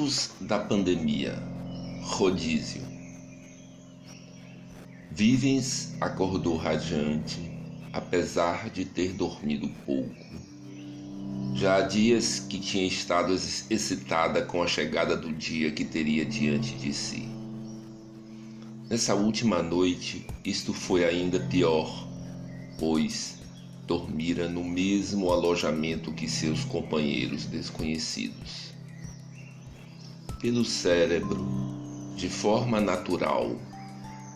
Pontos da pandemia. Rodízio. Vivens acordou radiante, apesar de ter dormido pouco. Já há dias que tinha estado excitada com a chegada do dia que teria diante de si. Nessa última noite, isto foi ainda pior, pois dormira no mesmo alojamento que seus companheiros desconhecidos pelo cérebro, de forma natural,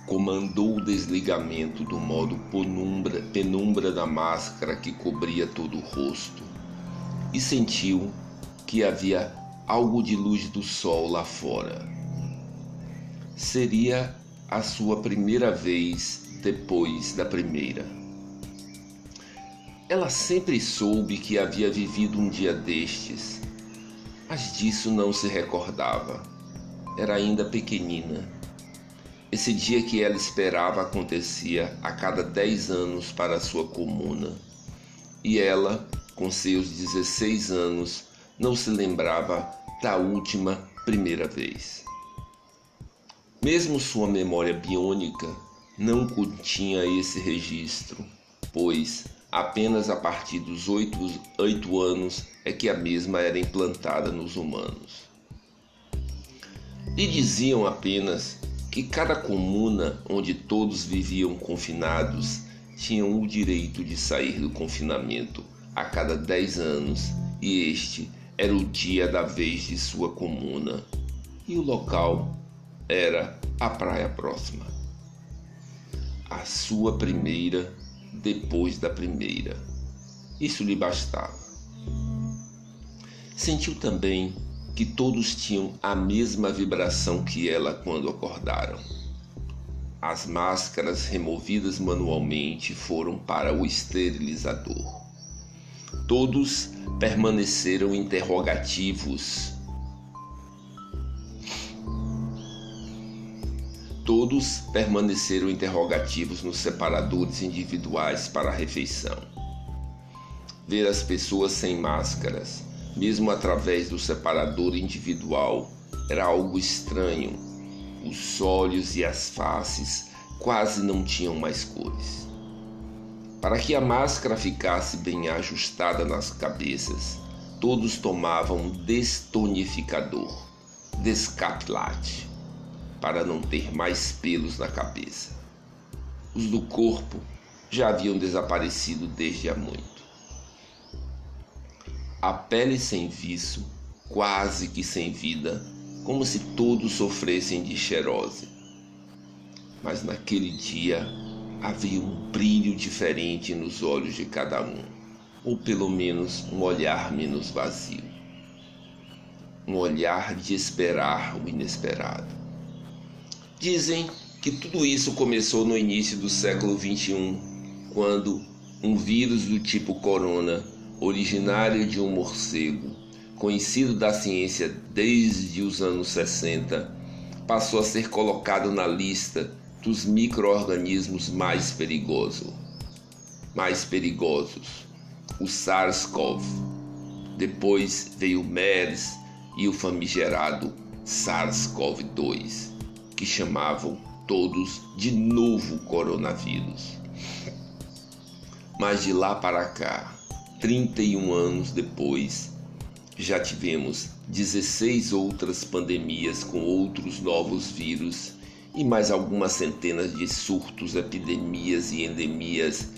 comandou o desligamento do modo penumbra, penumbra da máscara que cobria todo o rosto e sentiu que havia algo de luz do sol lá fora. Seria a sua primeira vez depois da primeira. Ela sempre soube que havia vivido um dia destes mas disso não se recordava. Era ainda pequenina. Esse dia que ela esperava acontecia a cada dez anos para sua comuna. E ela, com seus 16 anos, não se lembrava da última primeira vez. Mesmo sua memória biônica não continha esse registro, pois Apenas a partir dos oito, oito anos é que a mesma era implantada nos humanos. E diziam apenas que cada comuna onde todos viviam confinados tinham o direito de sair do confinamento a cada dez anos, e este era o dia da vez de sua comuna, e o local era a praia próxima. A sua primeira depois da primeira. Isso lhe bastava. Sentiu também que todos tinham a mesma vibração que ela quando acordaram. As máscaras removidas manualmente foram para o esterilizador. Todos permaneceram interrogativos Todos permaneceram interrogativos nos separadores individuais para a refeição. Ver as pessoas sem máscaras, mesmo através do separador individual, era algo estranho. Os olhos e as faces quase não tinham mais cores. Para que a máscara ficasse bem ajustada nas cabeças, todos tomavam destonificador, descapilate para não ter mais pelos na cabeça. Os do corpo já haviam desaparecido desde há muito. A pele sem viço, quase que sem vida, como se todos sofressem de xerose. Mas naquele dia havia um brilho diferente nos olhos de cada um, ou pelo menos um olhar menos vazio. Um olhar de esperar o inesperado. Dizem que tudo isso começou no início do século XXI, quando um vírus do tipo corona, originário de um morcego, conhecido da ciência desde os anos 60, passou a ser colocado na lista dos microorganismos mais perigosos. Mais perigosos, o SARS-CoV. Depois veio o MERS e o famigerado SARS-CoV-2 que chamavam todos de novo coronavírus. Mas de lá para cá, 31 anos depois, já tivemos 16 outras pandemias com outros novos vírus e mais algumas centenas de surtos, epidemias e endemias,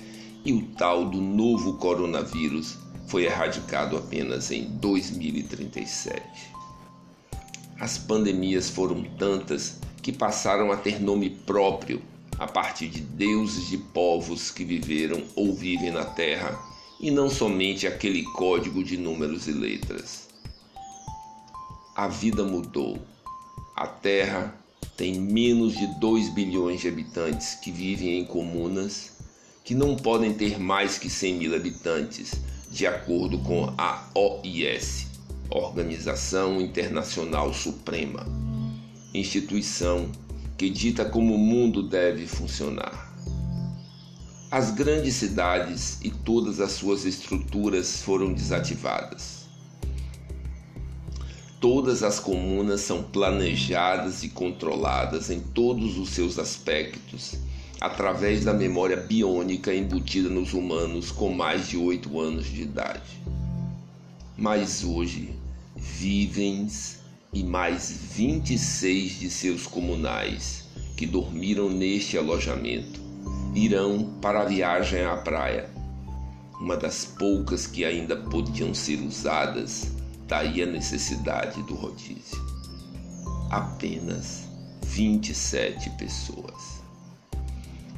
e o tal do novo coronavírus foi erradicado apenas em 2037. As pandemias foram tantas que passaram a ter nome próprio a partir de deuses de povos que viveram ou vivem na Terra e não somente aquele código de números e letras. A vida mudou. A Terra tem menos de 2 bilhões de habitantes que vivem em comunas que não podem ter mais que 100 mil habitantes, de acordo com a OIS, Organização Internacional Suprema instituição que dita como o mundo deve funcionar. As grandes cidades e todas as suas estruturas foram desativadas. Todas as comunas são planejadas e controladas em todos os seus aspectos através da memória biônica embutida nos humanos com mais de oito anos de idade. Mas hoje, vivens e mais 26 de seus comunais que dormiram neste alojamento irão para a viagem à praia, uma das poucas que ainda podiam ser usadas, daí a necessidade do rodízio. Apenas 27 pessoas.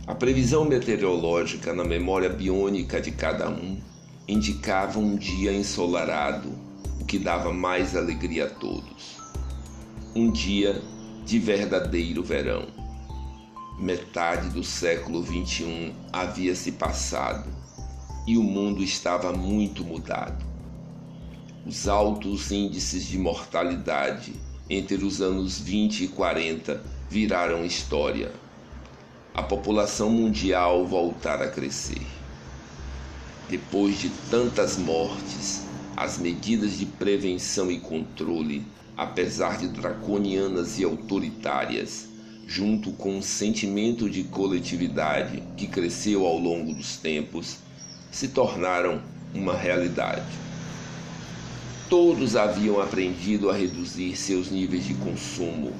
A previsão meteorológica na memória biônica de cada um indicava um dia ensolarado, o que dava mais alegria a todos. Um dia de verdadeiro verão. Metade do século XXI havia se passado e o mundo estava muito mudado. Os altos índices de mortalidade entre os anos 20 e 40 viraram história a população mundial voltar a crescer. Depois de tantas mortes, as medidas de prevenção e controle, apesar de draconianas e autoritárias, junto com um sentimento de coletividade que cresceu ao longo dos tempos, se tornaram uma realidade. Todos haviam aprendido a reduzir seus níveis de consumo,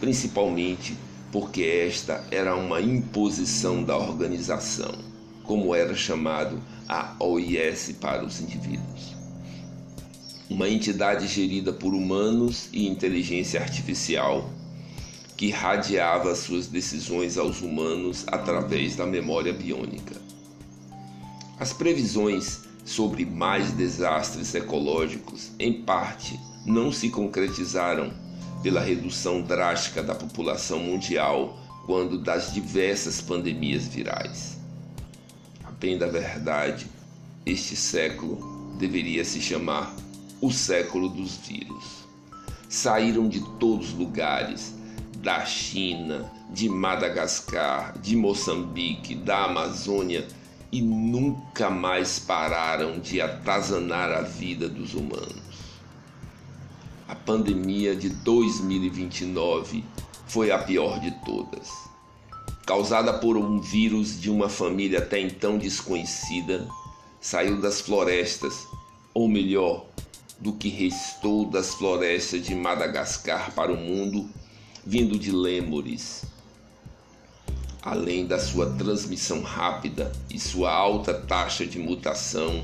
principalmente porque esta era uma imposição da organização, como era chamado a OIS para os indivíduos. Uma entidade gerida por humanos e inteligência artificial que radiava suas decisões aos humanos através da memória biônica. As previsões sobre mais desastres ecológicos, em parte, não se concretizaram pela redução drástica da população mundial quando das diversas pandemias virais. A bem da verdade, este século deveria se chamar o século dos vírus. Saíram de todos os lugares, da China, de Madagascar, de Moçambique, da Amazônia e nunca mais pararam de atazanar a vida dos humanos. A pandemia de 2029 foi a pior de todas. Causada por um vírus de uma família até então desconhecida, saiu das florestas, ou melhor, do que restou das florestas de Madagascar para o mundo, vindo de lêmures. Além da sua transmissão rápida e sua alta taxa de mutação,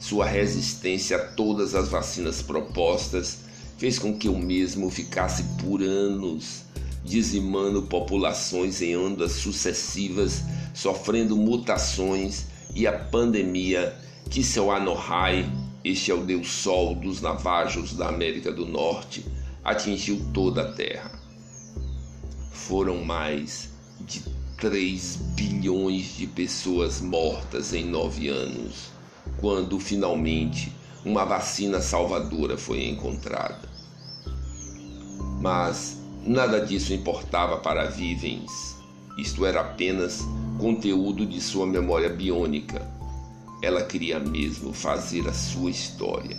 sua resistência a todas as vacinas propostas fez com que o mesmo ficasse por anos dizimando populações em ondas sucessivas, sofrendo mutações e a pandemia que seu Anohai, este é o deus sol dos navajos da América do Norte, atingiu toda a Terra. Foram mais de 3 bilhões de pessoas mortas em nove anos, quando finalmente uma vacina salvadora foi encontrada. Mas nada disso importava para Vivens. Isto era apenas conteúdo de sua memória biônica. Ela queria mesmo fazer a sua história.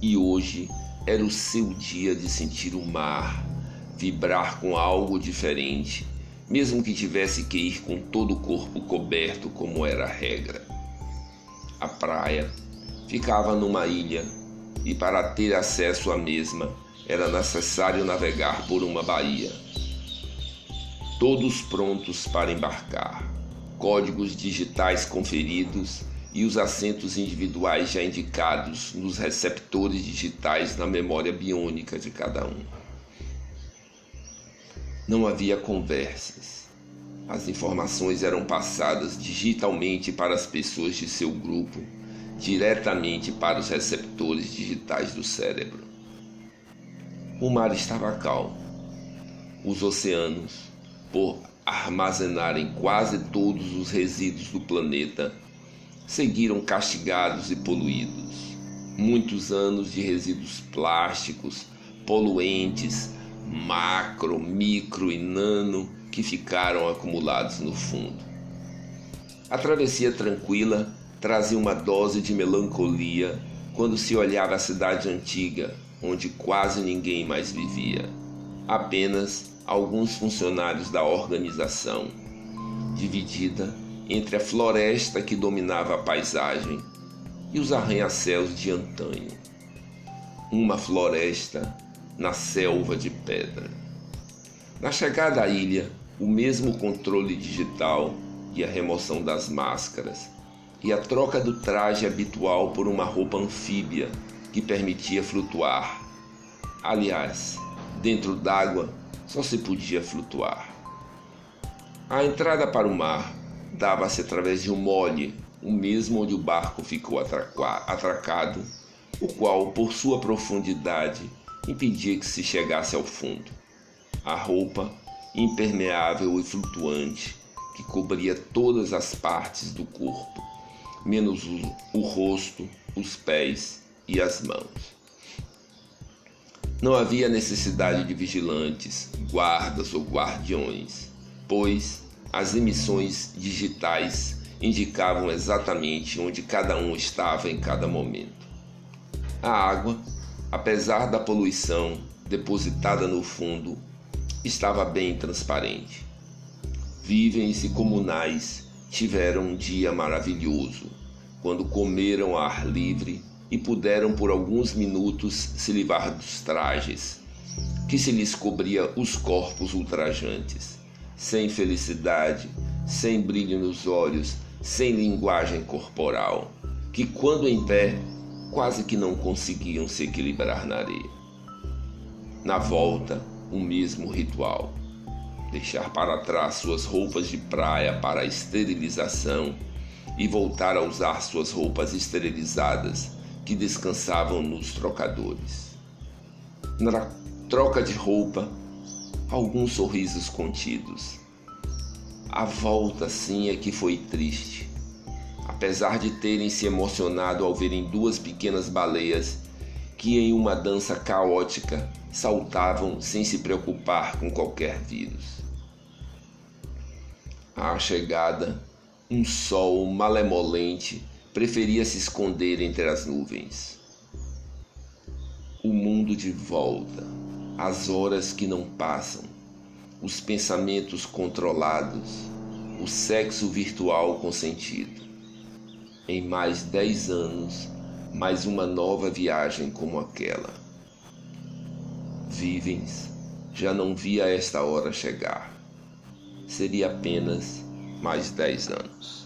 E hoje era o seu dia de sentir o mar, vibrar com algo diferente, mesmo que tivesse que ir com todo o corpo coberto, como era a regra. A praia ficava numa ilha e, para ter acesso à mesma, era necessário navegar por uma baía. Todos prontos para embarcar, códigos digitais conferidos e os assentos individuais já indicados nos receptores digitais na memória biônica de cada um. Não havia conversas. As informações eram passadas digitalmente para as pessoas de seu grupo, diretamente para os receptores digitais do cérebro. O mar estava calmo. Os oceanos, por armazenarem quase todos os resíduos do planeta, seguiram castigados e poluídos. Muitos anos de resíduos plásticos, poluentes, macro, micro e nano que ficaram acumulados no fundo. A travessia tranquila trazia uma dose de melancolia quando se olhava a cidade antiga, onde quase ninguém mais vivia, apenas alguns funcionários da organização, dividida entre a floresta que dominava a paisagem e os arranha-céus de antanho. Uma floresta na selva de pedra. Na chegada à ilha, o mesmo controle digital e a remoção das máscaras, e a troca do traje habitual por uma roupa anfíbia que permitia flutuar. Aliás, dentro d'água só se podia flutuar. A entrada para o mar dava-se através de um mole, o mesmo onde o barco ficou atracado, o qual, por sua profundidade, impedia que se chegasse ao fundo. A roupa, impermeável e flutuante, que cobria todas as partes do corpo, menos o, o rosto, os pés e as mãos. Não havia necessidade de vigilantes, guardas ou guardiões, pois as emissões digitais indicavam exatamente onde cada um estava em cada momento. A água, apesar da poluição depositada no fundo, estava bem transparente. Vivens e comunais tiveram um dia maravilhoso, quando comeram ar livre e puderam por alguns minutos se livrar dos trajes, que se lhes cobria os corpos ultrajantes, sem felicidade, sem brilho nos olhos, sem linguagem corporal, que quando em pé quase que não conseguiam se equilibrar na areia. Na volta, o mesmo ritual deixar para trás suas roupas de praia para a esterilização e voltar a usar suas roupas esterilizadas que descansavam nos trocadores. Na troca de roupa, alguns sorrisos contidos. A volta, sim, é que foi triste. Apesar de terem se emocionado ao verem duas pequenas baleias que, em uma dança caótica, saltavam sem se preocupar com qualquer vírus. À chegada, um sol malemolente preferia se esconder entre as nuvens. O mundo de volta, as horas que não passam, os pensamentos controlados, o sexo virtual consentido. Em mais dez anos, mais uma nova viagem como aquela. Vivens já não via esta hora chegar. Seria apenas mais dez anos.